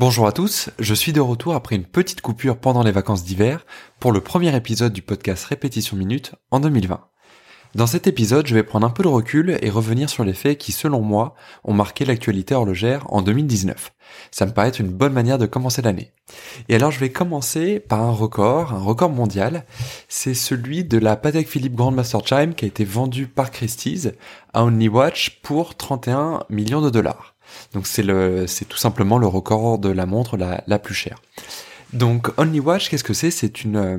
Bonjour à tous, je suis de retour après une petite coupure pendant les vacances d'hiver pour le premier épisode du podcast Répétition Minute en 2020. Dans cet épisode, je vais prendre un peu de recul et revenir sur les faits qui, selon moi, ont marqué l'actualité horlogère en 2019. Ça me paraît être une bonne manière de commencer l'année. Et alors, je vais commencer par un record, un record mondial. C'est celui de la Patek Philippe Grandmaster Chime qui a été vendue par Christie's à Only Watch pour 31 millions de dollars. Donc c'est tout simplement le record de la montre la, la plus chère. Donc Only Watch, qu'est-ce que c'est? C'est une euh,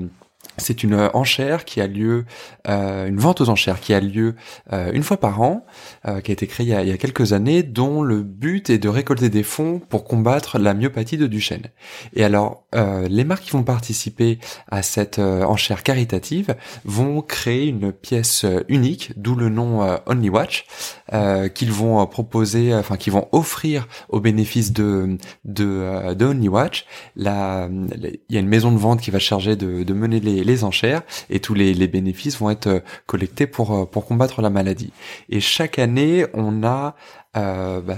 c'est une enchère qui a lieu, euh, une vente aux enchères qui a lieu euh, une fois par an, euh, qui a été créée il y a, il y a, quelques années, dont le but est de récolter des fonds pour combattre la myopathie de Duchenne. Et alors, euh, les marques qui vont participer à cette euh, enchère caritative vont créer une pièce unique, d'où le nom Only Watch, qu'ils vont proposer, enfin qu'ils vont offrir au bénéfice de de, de Only Watch. Il y a une maison de vente qui va charger de, de mener les les, enchères et tous les, bénéfices vont être euh, collectés pour, euh, pour combattre la maladie. Et chaque année, on a euh, bah,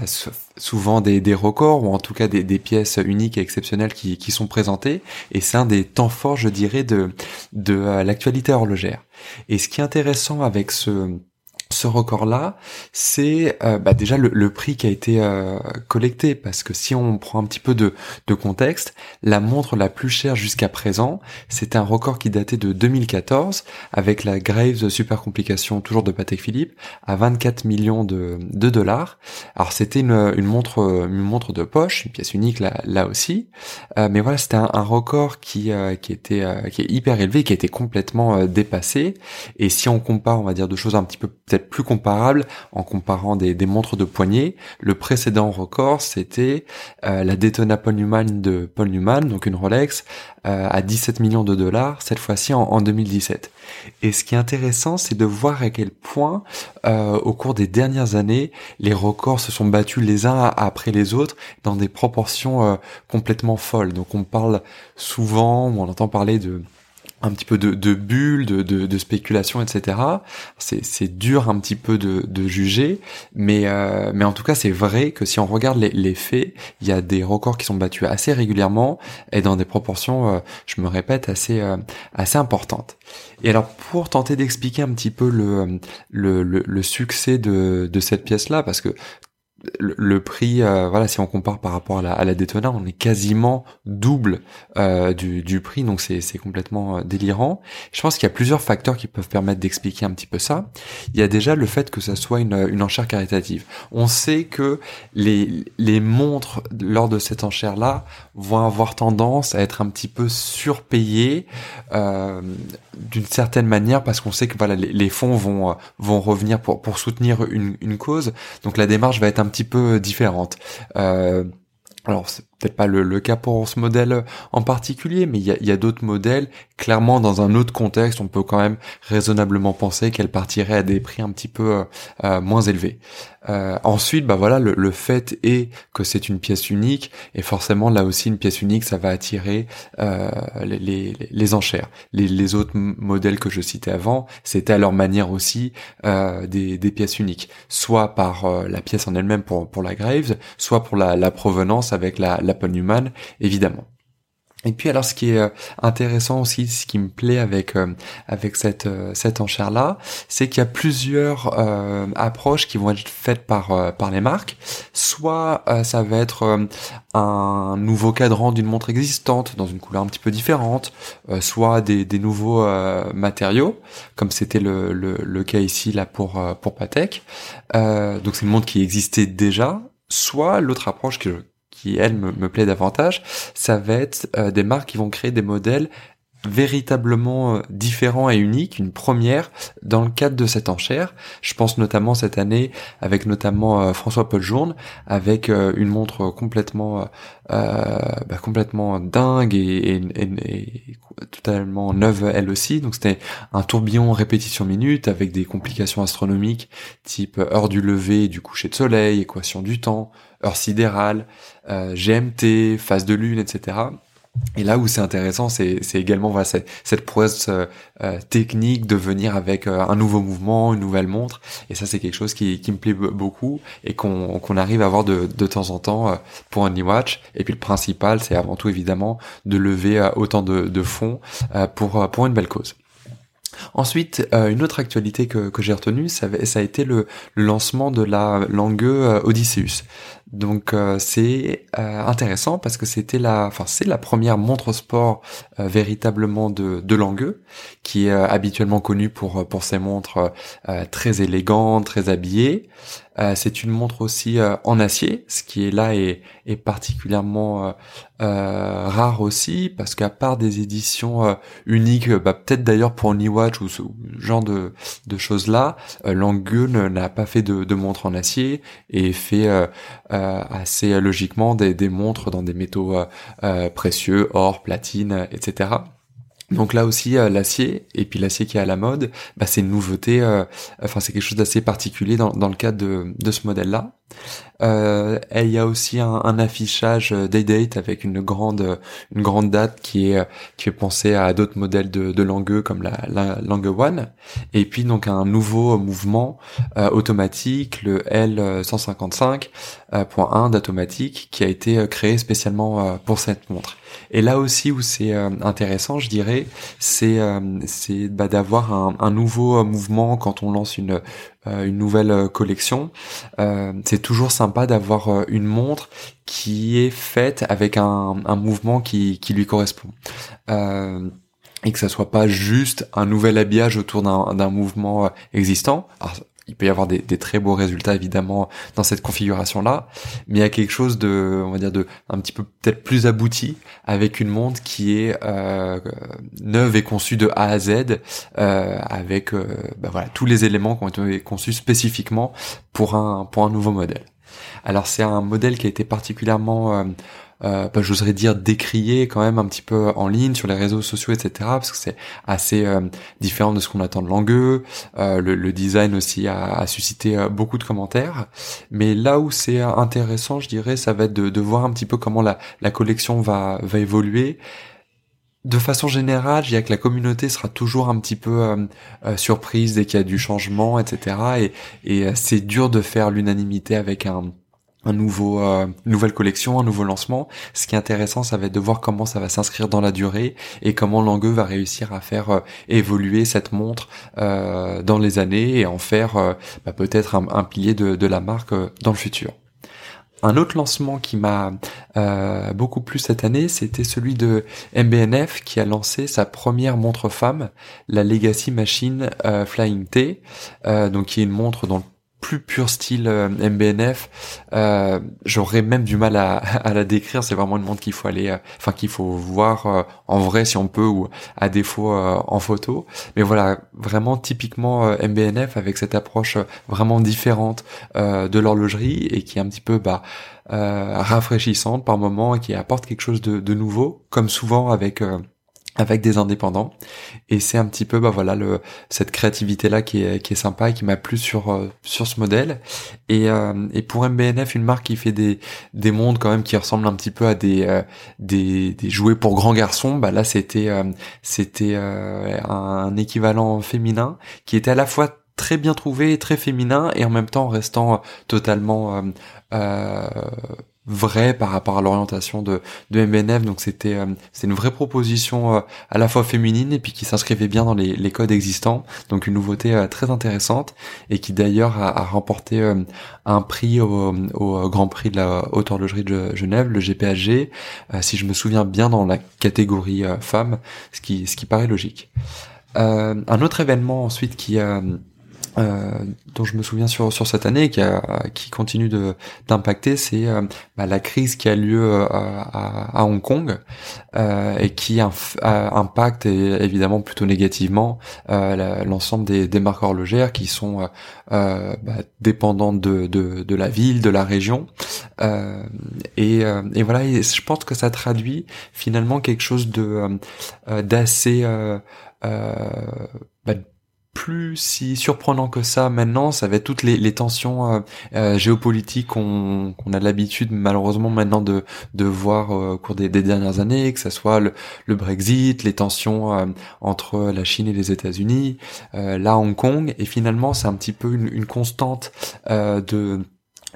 souvent des, des, records ou en tout cas des, des pièces uniques et exceptionnelles qui, qui sont présentées et c'est un des temps forts je dirais de, de l'actualité horlogère. Et ce qui est intéressant avec ce ce record-là, c'est euh, bah déjà le, prix qui a été euh, collecté, parce que si on prend un petit peu de, de contexte, la montre la plus chère jusqu'à présent, c'était un record qui datait de 2014, avec la Graves Super Complication, toujours de Patek Philippe, à 24 millions de, de dollars. Alors c'était une, une, montre une montre de poche, une pièce unique là, là aussi, euh, mais voilà, c'était un, un, record qui, qui était qui est hyper élevé, qui a été complètement dépassé. Et si on compare, on va dire, deux choses un petit peu peut-être plus comparable en comparant des, montres de poignet. Le précédent record, c'était euh, la Daytona Paul Newman de Paul Newman, donc une Rolex, euh, à 17 millions de dollars, cette fois-ci en, 2017. Et ce qui est intéressant, c'est de voir à quel point, euh, au cours des dernières années, les records se sont battus les uns après les autres dans des proportions complètement folles. Donc on parle souvent, on entend parler de un petit peu de, de bulles, de, de, de spéculation, etc. C'est dur un petit peu de, de juger, mais, euh, mais en tout cas c'est vrai que si on regarde les, les, faits, il y a des records qui sont battus assez régulièrement et dans des proportions, euh, je me répète, assez, euh, assez importantes. Et alors pour tenter d'expliquer un petit peu le, le, le, le succès de, de cette pièce-là, parce que le, prix, euh, voilà, si on compare par rapport à la, à Daytona, on est quasiment double euh, du, prix, donc c'est complètement euh, délirant. Je pense qu'il y a plusieurs facteurs qui peuvent permettre d'expliquer un petit peu ça. Il y a déjà le fait que ça soit une, une enchère caritative. On sait que les, les montres lors de cette enchère-là vont avoir tendance à être un petit peu surpayées d'une certaine manière parce qu'on sait que voilà les, les, fonds vont vont revenir pour pour soutenir une, une cause. Donc la démarche va être un peu différente. Euh, alors c'est peut-être pas le, cas pour ce modèle en particulier, mais il y a, d'autres modèles. Clairement, dans un autre contexte, on peut quand même raisonnablement penser qu'elle partirait à des prix un petit peu euh, euh, moins élevés. Euh, ensuite, bah voilà, le, fait est que c'est une pièce unique, et forcément là aussi une pièce unique, ça va attirer les, enchères. Les, autres modèles que je citais avant, c'était à leur manière aussi des, pièces uniques, soit par la pièce en elle-même pour, pour la Graves, soit pour la provenance avec la, la l'Apple Newman, évidemment. Et puis alors ce qui est euh, intéressant aussi, ce qui me plaît avec euh, avec cette euh, cette enchère là, c'est qu'il y a plusieurs approches qui vont être faites par par les marques. Soit ça va être un nouveau cadran d'une montre existante dans une couleur un petit peu différente, soit des, des nouveaux matériaux, comme c'était le, le, le cas ici là pour pour Patek. donc c'est une montre qui existait déjà. Soit l'autre approche que qui elle me, plaît davantage, ça va être euh, des marques qui vont créer des modèles véritablement différent et unique, une première dans le cadre de cette enchère. Je pense notamment cette année avec notamment François Paul Journe avec une montre complètement bah, complètement dingue et, et, totalement neuve elle aussi. Donc c'était un tourbillon répétition minute avec des complications astronomiques type heure du lever, du coucher de soleil, équation du temps, heure sidérale, euh, GMT, phase de lune, etc. Et là où c'est intéressant, c'est également cette prouesse euh, euh, technique de venir avec un nouveau mouvement, une nouvelle montre. Et ça, c'est quelque chose qui, me plaît beaucoup et qu'on arrive à avoir de, temps en temps pour un e-watch. Et puis le principal, c'est avant tout évidemment de lever autant de, de fonds pour, une belle cause. Ensuite, euh, une autre actualité que, j'ai retenue, ça, a été le, lancement de la Langue euh, Odysseus. Donc euh, c'est intéressant parce que c'était la, enfin c'est la première montre sport véritablement de, de Langueux, qui est habituellement connue pour pour ses montres très élégantes, très habillées. Euh, c'est une montre aussi euh, en acier, ce qui est là est, est particulièrement euh, rare aussi, parce qu'à part des éditions uniques, bah, peut-être d'ailleurs pour Niwatch ou ce genre de, de choses-là, Langue n'a pas fait de, de montre en acier et fait assez logiquement des, montres dans des métaux précieux, or, platine, etc. Donc là aussi euh, l'acier et puis l'acier qui est à la mode, bah, c'est une nouveauté, euh, enfin c'est quelque chose d'assez particulier dans, le cadre de, de ce modèle-là. Euh, il y a aussi un, un affichage day-date avec une grande une grande date qui est qui fait penser à d'autres modèles de, de Langue comme la, la Langue One et puis donc un nouveau mouvement automatique le L155.1 d'automatique qui a été créé spécialement pour cette montre. Et là aussi où c'est euh, intéressant, je dirais, c'est euh, c'est bah, d'avoir un, un, nouveau euh, mouvement quand on lance une une nouvelle collection. c'est toujours sympa d'avoir une montre qui est faite avec un, mouvement qui, lui correspond. et que ça soit pas juste un nouvel habillage autour d'un mouvement existant. Il peut y avoir des, très beaux résultats évidemment dans cette configuration là mais il y a quelque chose de on va dire de un petit peu peut-être plus abouti avec une montre qui est euh, neuve et conçue de A à Z euh, avec euh, bah voilà tous les éléments qui ont été conçus spécifiquement pour un pour un nouveau modèle. Alors c'est un modèle qui a été particulièrement euh, bah, j'oserais dire décrié quand même un petit peu en ligne sur les réseaux sociaux, etc. Parce que c'est assez euh, différent de ce qu'on attend de Langueux. Euh, le, design aussi a, suscité euh, beaucoup de commentaires. Mais là où c'est intéressant, je dirais, ça va être de, voir un petit peu comment la, la collection va, va évoluer de façon générale, je dirais que la communauté sera toujours un petit peu surprise dès qu'il y a du changement, etc. Et, et c'est dur de faire l'unanimité avec un, un nouveau, euh, nouvelle collection, un nouveau lancement. Ce qui est intéressant, ça va être de voir comment ça va s'inscrire dans la durée et comment Langueux va réussir à faire euh, évoluer cette montre euh, dans les années et en faire euh, bah, peut-être un, pilier de, la marque dans le futur. Un autre lancement qui m'a beaucoup plu cette année, c'était celui de MBNF qui a lancé sa première montre femme, la Legacy Machine Flying T, donc qui est une montre dont plus pur style euh, MBNF. Euh, J'aurais même du mal à, la décrire. C'est vraiment une montre qu'il faut aller, euh, enfin qu'il faut voir en vrai si on peut ou à défaut en photo. Mais voilà, vraiment typiquement MBNF avec cette approche vraiment différente de l'horlogerie et qui est un petit peu bah rafraîchissante par moment et qui apporte quelque chose de nouveau, comme souvent avec avec des indépendants. Et c'est un petit peu bah voilà le cette créativité là qui est qui est sympa et qui m'a plu sur euh, sur ce modèle. Et euh, et pour MBNF une marque qui fait des des mondes quand même qui ressemblent un petit peu à des euh, des, des jouets pour grands garçons bah là c'était c'était un équivalent féminin qui était à la fois très bien trouvé, très féminin et en même temps restant totalement euh, vrai par rapport à l'orientation de, de MBNF. Donc c'était euh, une vraie proposition euh, à la fois féminine et puis qui s'inscrivait bien dans les, les, codes existants. Donc une nouveauté euh, très intéressante et qui d'ailleurs a, a, remporté un prix au, au, Grand Prix de la Haute Horlogerie de Genève, le GPHG, si je me souviens bien dans la catégorie femme, ce qui ce qui paraît logique. un autre événement ensuite qui euh, dont je me souviens sur sur cette année qui a, qui continue de d'impacter c'est euh, bah, la crise qui a lieu euh, à, à, Hong Kong et qui impacte évidemment plutôt négativement l'ensemble des, des marques horlogères qui sont bah, dépendantes de, de, de la ville de la région. Et, et voilà je pense que ça traduit finalement quelque chose de d'assez bah, plus si surprenant que ça maintenant, ça va être toutes les, tensions euh, euh, géopolitiques qu'on a l'habitude malheureusement maintenant de, de voir euh, au cours des, des, dernières années, que ce soit le, Brexit, les tensions entre la Chine et les États-Unis, là Hong Kong, et finalement c'est un petit peu une constante de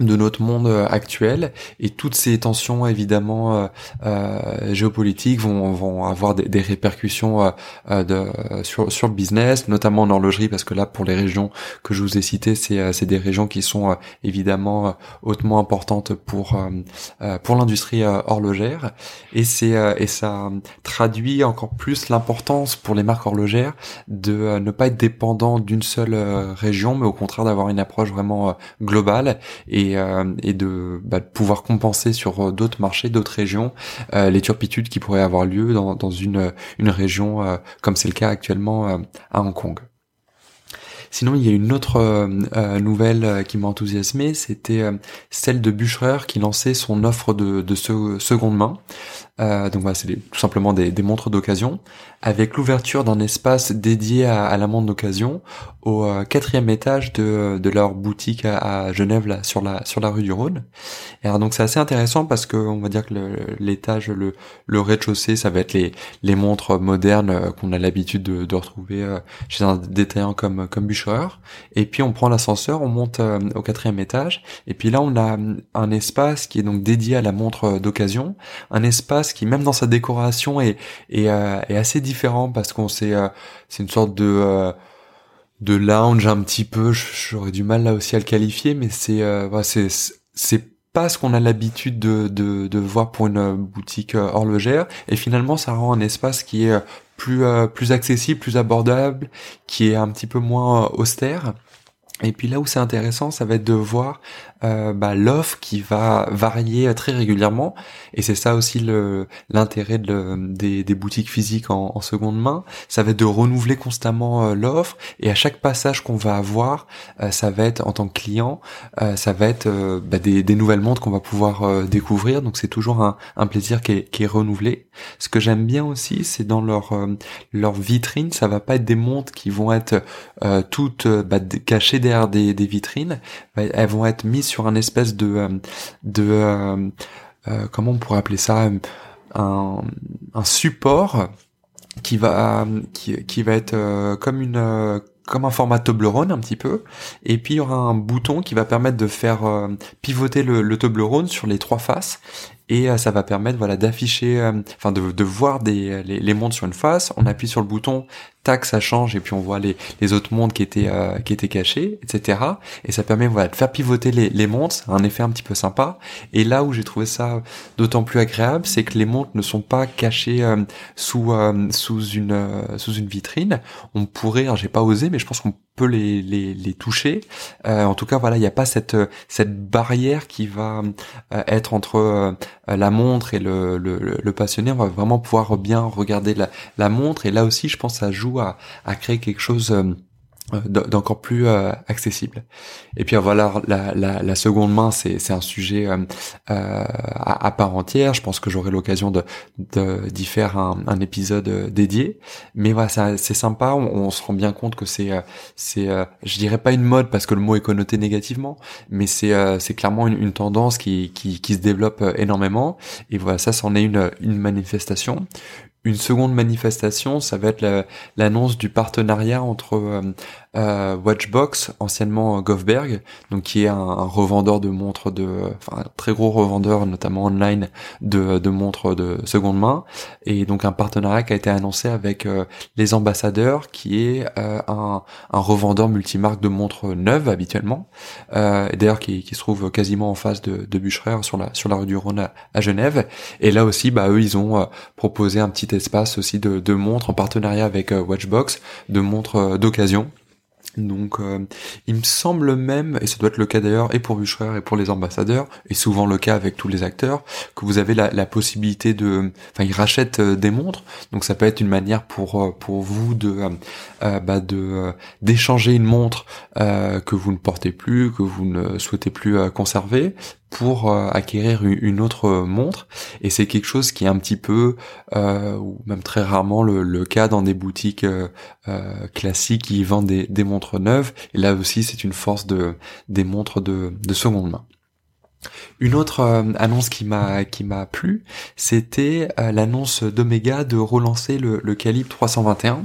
de notre monde euh, actuel. Et toutes ces tensions évidemment euh, euh, géopolitiques vont, vont avoir des, des répercussions euh, de, sur, sur le business, notamment en horlogerie parce que là pour les régions que je vous ai citées, c'est, c'est des régions qui sont évidemment hautement importantes pour pour l'industrie horlogère. Et c'est et ça traduit encore plus l'importance pour les marques horlogères de ne pas être dépendant d'une seule région mais au contraire d'avoir une approche vraiment globale. Et euh, et, de, bah, de, pouvoir compenser sur euh, d'autres marchés, d'autres régions, euh, les turpitudes qui pourraient avoir lieu dans, une, région comme c'est le cas actuellement à Hong Kong. Sinon, il y a une autre nouvelle qui m'a enthousiasmé, c'était celle de Bucherer qui lançait son offre de seconde main. Euh, donc voilà, c'est tout simplement des, des montres d'occasion, avec l'ouverture d'un espace dédié à, à la montre d'occasion au euh, quatrième étage de, de leur boutique à, à, Genève, là, sur la sur la rue du Rhône. Et alors donc c'est assez intéressant parce que on va dire que l'étage, le, le, rez-de-chaussée, ça va être les les montres modernes euh, qu'on a l'habitude de, de, retrouver euh, chez un détaillant comme comme Bucherer. Et puis on prend l'ascenseur, on monte au quatrième étage, et puis là on a un espace qui est donc dédié à la montre d'occasion, un espace qui même dans sa décoration est est, euh, assez différent parce qu'on euh, c'est une sorte de euh, de lounge un petit peu. J'aurais du mal là aussi à le qualifier mais c'est c'est c'est pas ce qu'on a l'habitude de, de, de voir pour une boutique horlogère. Et finalement ça rend un espace qui est plus plus accessible plus abordable qui est un petit peu moins austère. Et puis là où c'est intéressant, ça va être de voir euh, bah, l'offre qui va varier très régulièrement. Et c'est ça aussi l'intérêt de, des, des, boutiques physiques en, en, seconde main. Ça va être de renouveler constamment euh, l'offre. Et à chaque passage qu'on va avoir, euh, ça va être en tant que client, euh, ça va être euh, bah, des, des, nouvelles montres qu'on va pouvoir découvrir. Donc c'est toujours un, un plaisir qui est, qui est, renouvelé. Ce que j'aime bien aussi, c'est dans leur leur vitrine, ça va pas être des montres qui vont être toutes bah, cachées des, vitrines, bah, elles vont être mises sur un espèce de euh, euh, euh, comment on pourrait appeler ça un, support qui va être comme un format Toblerone un petit peu, et puis il y aura un bouton qui va permettre de faire pivoter le, le Toblerone sur les trois faces, et ça va permettre voilà d'afficher, enfin de, voir des les montres sur une face. On appuie sur le bouton, tac, ça change et puis on voit les, les autres montres qui étaient euh, qui étaient cachées, etc. Et ça permet voilà de faire pivoter les, les montres, un effet un petit peu sympa. Et là où j'ai trouvé ça d'autant plus agréable, c'est que les montres ne sont pas cachées euh, sous euh, sous une sous une vitrine. On pourrait, j'ai pas osé, mais je pense qu'on peut les, les, toucher. en tout cas, voilà, il n'y a pas cette cette barrière qui va être entre la montre et le, le, le, passionné. On va vraiment pouvoir bien regarder la, la montre. Et là aussi, je pense, ça joue à, créer quelque chose euh, d'encore plus euh, accessible. Et puis voilà, la, seconde main, c'est un sujet euh, à, part entière. Je pense que j'aurai l'occasion de d'y faire un, épisode dédié. Mais voilà, c'est sympa. On, se rend bien compte que c'est c'est je dirais pas une mode parce que le mot est connoté négativement, mais c'est c'est clairement une, une, tendance qui, qui qui se développe énormément. Et voilà, ça, c'en est une une manifestation. Une seconde manifestation, ça va être l'annonce du partenariat entre euh, euh, Watchbox, anciennement Govberg, donc qui est un, revendeur de montres de, enfin un très gros revendeur, notamment online de, de montres de seconde main, et donc un partenariat qui a été annoncé avec euh, les ambassadeurs, qui est euh, un, un, revendeur multimarque de montres neuves habituellement, euh, d'ailleurs qui, qui, se trouve quasiment en face de, de Bucherer sur la sur la rue du Rhône à, Genève, et là aussi, bah eux ils ont proposé un petit espace aussi de, de montres en partenariat avec Watchbox, de montres d'occasion Donc, euh, il me semble même, et ça doit être le cas d'ailleurs, et pour Bucherer et pour les ambassadeurs, et souvent le cas avec tous les acteurs, que vous avez la, possibilité de, enfin, ils rachètent euh, des montres, donc ça peut être une manière pour euh, pour vous de bah, de d'échanger une montre que vous ne portez plus, que vous ne souhaitez plus conserver, pour euh, acquérir une autre montre et c'est quelque chose qui est un petit peu euh, ou même très rarement le, cas dans des boutiques euh, classiques qui vendent des, des, montres neuves et là aussi c'est une force de des montres de, de seconde main. Une autre euh, annonce qui m'a qui m'a plu, c'était euh, l'annonce d'Omega de relancer le, le, calibre 321.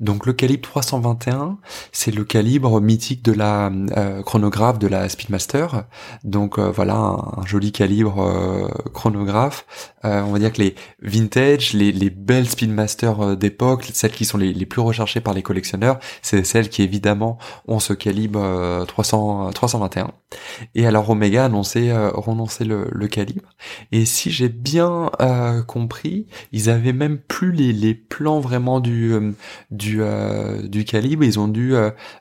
Donc le calibre 321, c'est le calibre mythique de la euh, chronographe de la Speedmaster. Donc voilà un, joli calibre chronographe. on va dire que les vintage, les, les belles Speedmaster d'époque, celles qui sont les, les, plus recherchées par les collectionneurs, c'est celles qui évidemment ont ce calibre 300 321. Et alors Omega a annoncé renoncer le, calibre. Et si j'ai bien euh, compris, ils avaient même plus les, plans vraiment du euh, du euh, du calibre. Ils ont dû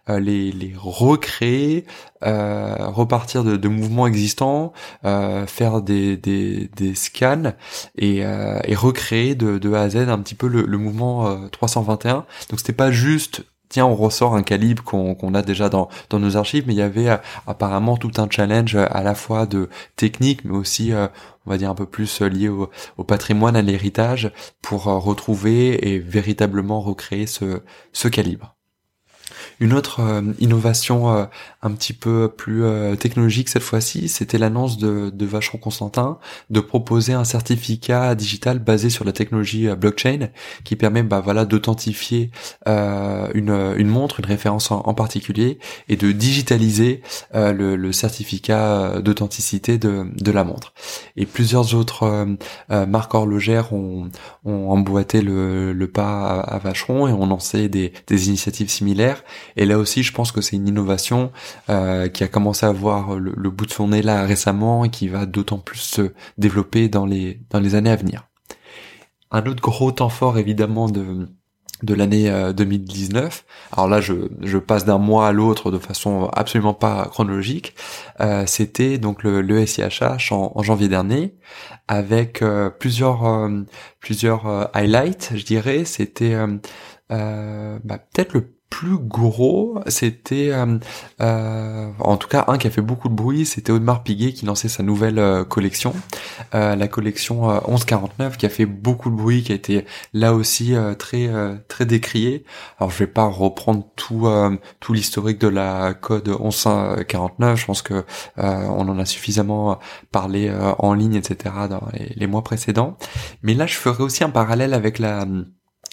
les, les recréer, repartir de, mouvements existants, faire des, des, des scans et, et recréer de, de A à Z un petit peu le, le mouvement 321. Donc c'était pas juste tiens, on ressort un calibre qu'on a déjà dans, dans nos archives, mais il y avait euh, apparemment tout un challenge euh, à la fois de technique, mais aussi, euh, on va dire, un peu plus lié au, au patrimoine, à l'héritage, pour retrouver et véritablement recréer ce, ce calibre. Une autre euh, innovation euh, un petit peu plus euh, technologique cette fois-ci, c'était l'annonce de, de Vacheron Constantin de proposer un certificat digital basé sur la technologie blockchain qui permet bah, voilà d'authentifier une, une montre, une référence en, particulier et de digitaliser le, certificat d'authenticité de, de la montre. Et plusieurs autres marques horlogères ont, ont emboîté le, pas à, Vacheron et ont lancé des initiatives similaires et là aussi, je pense que c'est une innovation euh, qui a commencé à voir le, bout de son nez là récemment et qui va d'autant plus se développer dans les dans les années à venir. Un autre gros temps fort évidemment de de l'année 2019. Euh, Alors là, je, je passe d'un mois à l'autre de façon absolument pas chronologique. Euh, C'était donc le, le SIHH en, janvier dernier, avec euh, plusieurs plusieurs highlights, je dirais. C'était bah, peut-être le plus gros, c'était euh, euh, en tout cas un qui a fait beaucoup de bruit, c'était Audemars Piguet qui lançait sa nouvelle euh, collection, la collection 1149 qui a fait beaucoup de bruit, qui a été là aussi très très décriée. Alors je vais pas reprendre tout tout l'historique de la code 1149, je pense que on en a suffisamment parlé en ligne, etc. dans les, les mois précédents. Mais là je ferai aussi un parallèle avec la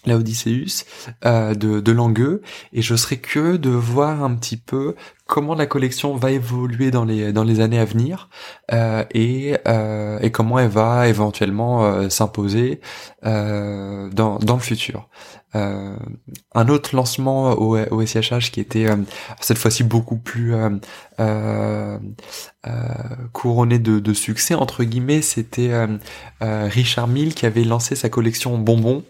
la Odysseus euh, de, de Langueux et je serais que de voir un petit peu comment la collection va évoluer dans les années à venir euh, et euh, et comment elle va éventuellement euh, s'imposer dans le futur. Un autre lancement au, au qui était cette fois-ci beaucoup plus couronné de, succès entre guillemets, c'était Richard Mille qui avait lancé sa collection bonbons.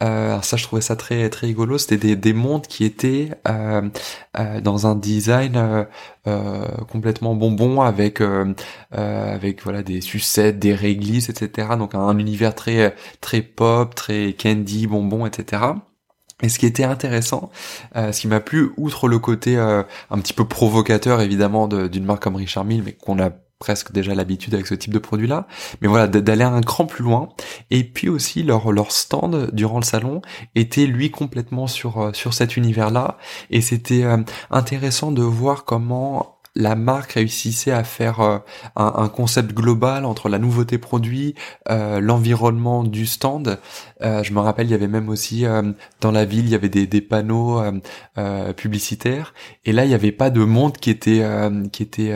alors ça, je trouvais ça très rigolo. C'était des montres qui étaient dans un design euh, euh, complètement bonbon avec euh, avec voilà des sucettes, des réglisses, etc. Donc un, univers très très pop, très candy, bonbon, etc. Et ce qui était intéressant, ce qui m'a plu, outre le côté un petit peu provocateur évidemment d'une marque comme Richard Mille, mais qu'on a presque déjà l'habitude avec ce type de produit-là, mais voilà, d'aller un cran plus loin. Et puis aussi leur leur stand durant le salon était lui complètement sur euh, sur cet univers-là, et c'était euh, intéressant de voir comment la marque réussissait à faire euh, un, concept global entre la nouveauté produit, l'environnement du stand. je me rappelle, il y avait même aussi dans la ville, il y avait des, des panneaux publicitaires, et là, il n'y avait pas de monde qui était qui était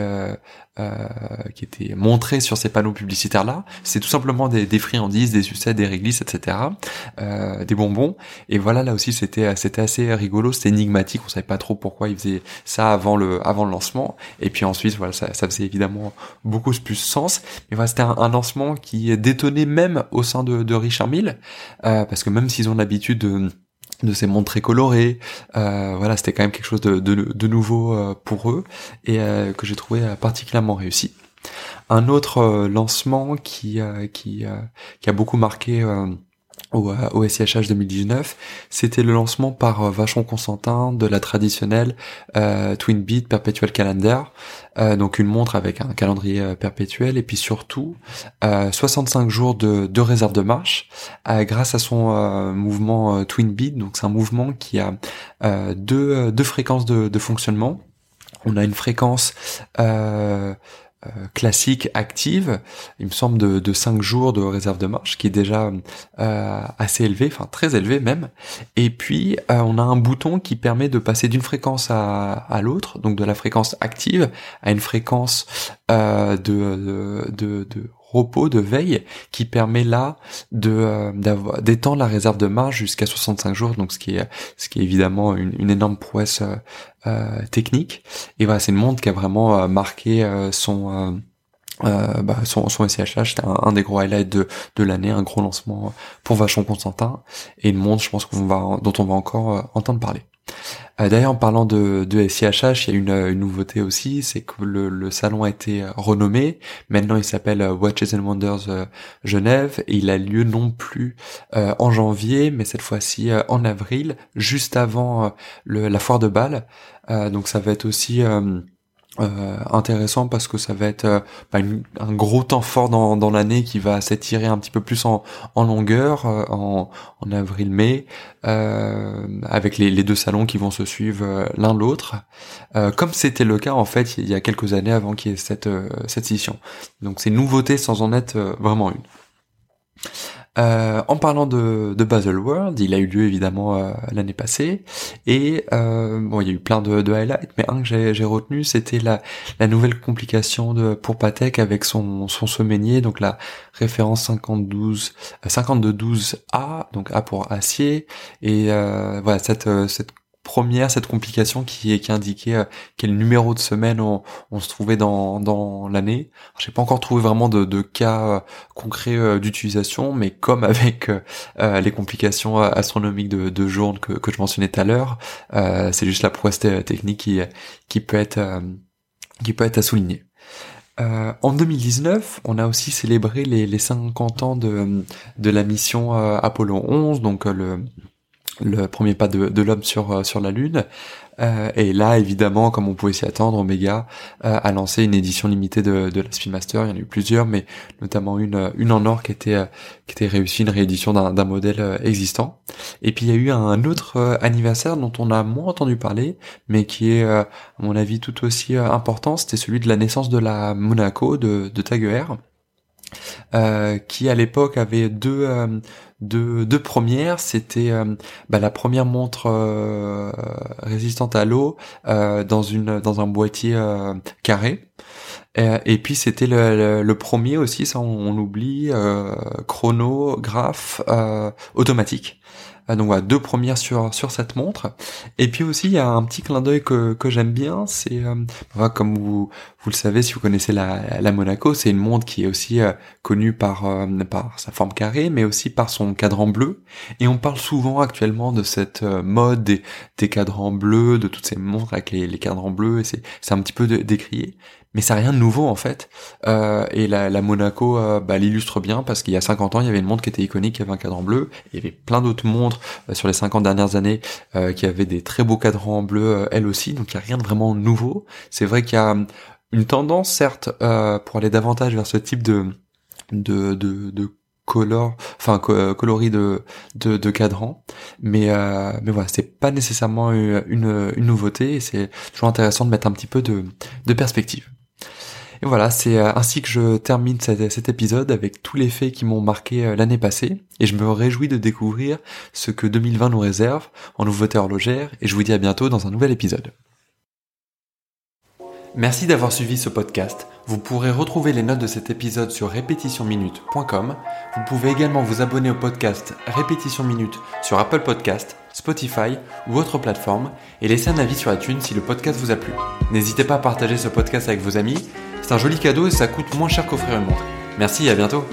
euh, qui était montré sur ces panneaux publicitaires là c'est tout simplement des, des, friandises des sucettes des réglisses etc euh, des bonbons. Et voilà là aussi c'était c'était assez rigolo c'était énigmatique on savait pas trop pourquoi ils faisaient ça avant le avant le lancement. Et puis ensuite voilà ça, ça faisait évidemment beaucoup plus sens. Mais voilà c'était un, lancement qui détonnait même au sein de, de Richard Mille euh, parce que même s'ils ont l'habitude de de ces montres très colorées. Euh, voilà, c'était quand même quelque chose de, de, nouveau euh, pour eux et euh, que j'ai trouvé particulièrement réussi. Un autre lancement qui qui qui a beaucoup marqué au, au SIHH 2019, c'était le lancement par euh, Vachon Constantin de la traditionnelle euh, Twin Beat Perpetual Calendar, euh, donc une montre avec un calendrier euh, perpétuel et puis surtout 65 jours de, de, réserve de marche grâce à son mouvement Twin Beat. Donc c'est un mouvement qui a deux, deux fréquences de, fonctionnement. On a une fréquence euh, classique active, il me semble de, de 5 jours de réserve de marche, qui est déjà euh, assez élevé, enfin très élevé même. Et puis euh, on a un bouton qui permet de passer d'une fréquence à, à l'autre, donc de la fréquence active à une fréquence de, de, de repos, de veille, qui permet là de euh, d'étendre la réserve de marge jusqu'à 65 jours, donc ce qui est ce qui est évidemment une, une énorme prouesse euh, euh technique. Et voilà, c'est une montre qui a vraiment euh, marqué son euh, bah, son, son SCHH, c'était un, des gros highlights de, de l'année, un gros lancement pour Vachon Constantin, et une montre, je pense qu'on va, dont on va encore entendre parler. Euh, d'ailleurs, en parlant de, de SIHH, il y a une, nouveauté aussi, c'est que le, salon a été renommé. Maintenant, il s'appelle euh, Watches and Wonders euh, Genève et il a lieu non plus en janvier, mais cette fois-ci en avril, juste avant la foire de Bâle. donc, ça va être aussi euh, intéressant parce que ça va être euh, bah, un gros temps fort dans, dans l'année qui va s'étirer un petit peu plus en, en longueur euh, en, en avril-mai avec les, les, deux salons qui vont se suivre l'un l'autre. Comme c'était le cas en fait il y a quelques années avant qu'il y ait cette, cette session donc c'est une nouveauté sans en être vraiment une euh, en parlant de, de World, il a eu lieu évidemment euh, l'année passée. Et euh, bon, il y a eu plein de, de highlights, mais un que j'ai retenu, c'était la, la nouvelle complication de pour Patek avec son son donc la référence 52 5212A, donc A pour acier. Et voilà cette cette première cette complication qui indiquait euh, quel numéro de semaine on, se trouvait dans dans l'année. J'ai pas encore trouvé vraiment de, cas euh, concrets euh, d'utilisation, mais comme avec les complications astronomiques de, de que, je mentionnais tout à l'heure, c'est juste la prouesse technique qui peut être à souligner. En 2019, on a aussi célébré les, les 50 ans de la mission Apollo 11, donc le, le premier pas de, l'homme sur euh, sur la lune. Euh, et là, évidemment, comme on pouvait s'y attendre, Omega euh, a lancé une édition limitée de, de la Speedmaster. Il y en a eu plusieurs, mais notamment une une en or qui était qui était réussie, une réédition d'un modèle existant. Et puis il y a eu un autre anniversaire dont on a moins entendu parler, mais qui est, à mon avis, tout aussi important. C'était celui de la naissance de la Monaco de, de Taguer. Euh, qui à l'époque avait deux, euh, deux, premières. C'était euh, bah, la première montre résistante à l'eau dans dans un boîtier carré. Et, puis c'était le, premier aussi, ça on, on oublie, chronographe automatique. Ah, donc voilà, deux premières sur sur cette montre. Et puis aussi il y a un petit clin d'œil que, que j'aime bien, c'est euh, comme vous vous le savez si vous connaissez la, la Monaco, c'est une montre qui est aussi euh, connue par euh, par sa forme carrée, mais aussi par son cadran bleu. Et on parle souvent actuellement de cette mode des, des cadrans bleus, de toutes ces montres avec les, les cadrans bleus, et c'est c'est un petit peu décrié mais c'est rien de nouveau en fait. Euh, et la, la Monaco euh, bah, l'illustre bien parce qu'il y a 50 ans, il y avait une montre qui était iconique, qui avait un cadran bleu. Il y avait plein d'autres montres euh, sur les 50 dernières années euh, qui avaient des très beaux cadrans bleus, elles aussi. Donc il y a rien de vraiment nouveau. C'est vrai qu'il y a une tendance, certes, pour aller davantage vers ce type de de, de, de color, enfin coloris de, de, de cadran, mais euh, mais voilà, c'est pas nécessairement une, une, nouveauté c'est toujours intéressant de mettre un petit peu de, de perspective. Et voilà, c'est euh, ainsi que je termine cet, épisode avec tous les faits qui m'ont marqué euh, l'année passée, et je me réjouis de découvrir ce que 2020 nous réserve en nouveautés horlogères, et je vous dis à bientôt dans un nouvel épisode. Merci d'avoir suivi ce podcast. Vous pourrez retrouver les notes de cet épisode sur répétitionminute.com. Vous pouvez également vous abonner au podcast Répétition Minute sur Apple Podcast, Spotify ou autre plateforme et laisser un avis sur iTunes si le podcast vous a plu. N'hésitez pas à partager ce podcast avec vos amis c'est un joli cadeau et ça coûte moins cher qu'offrir une montre. Merci et à bientôt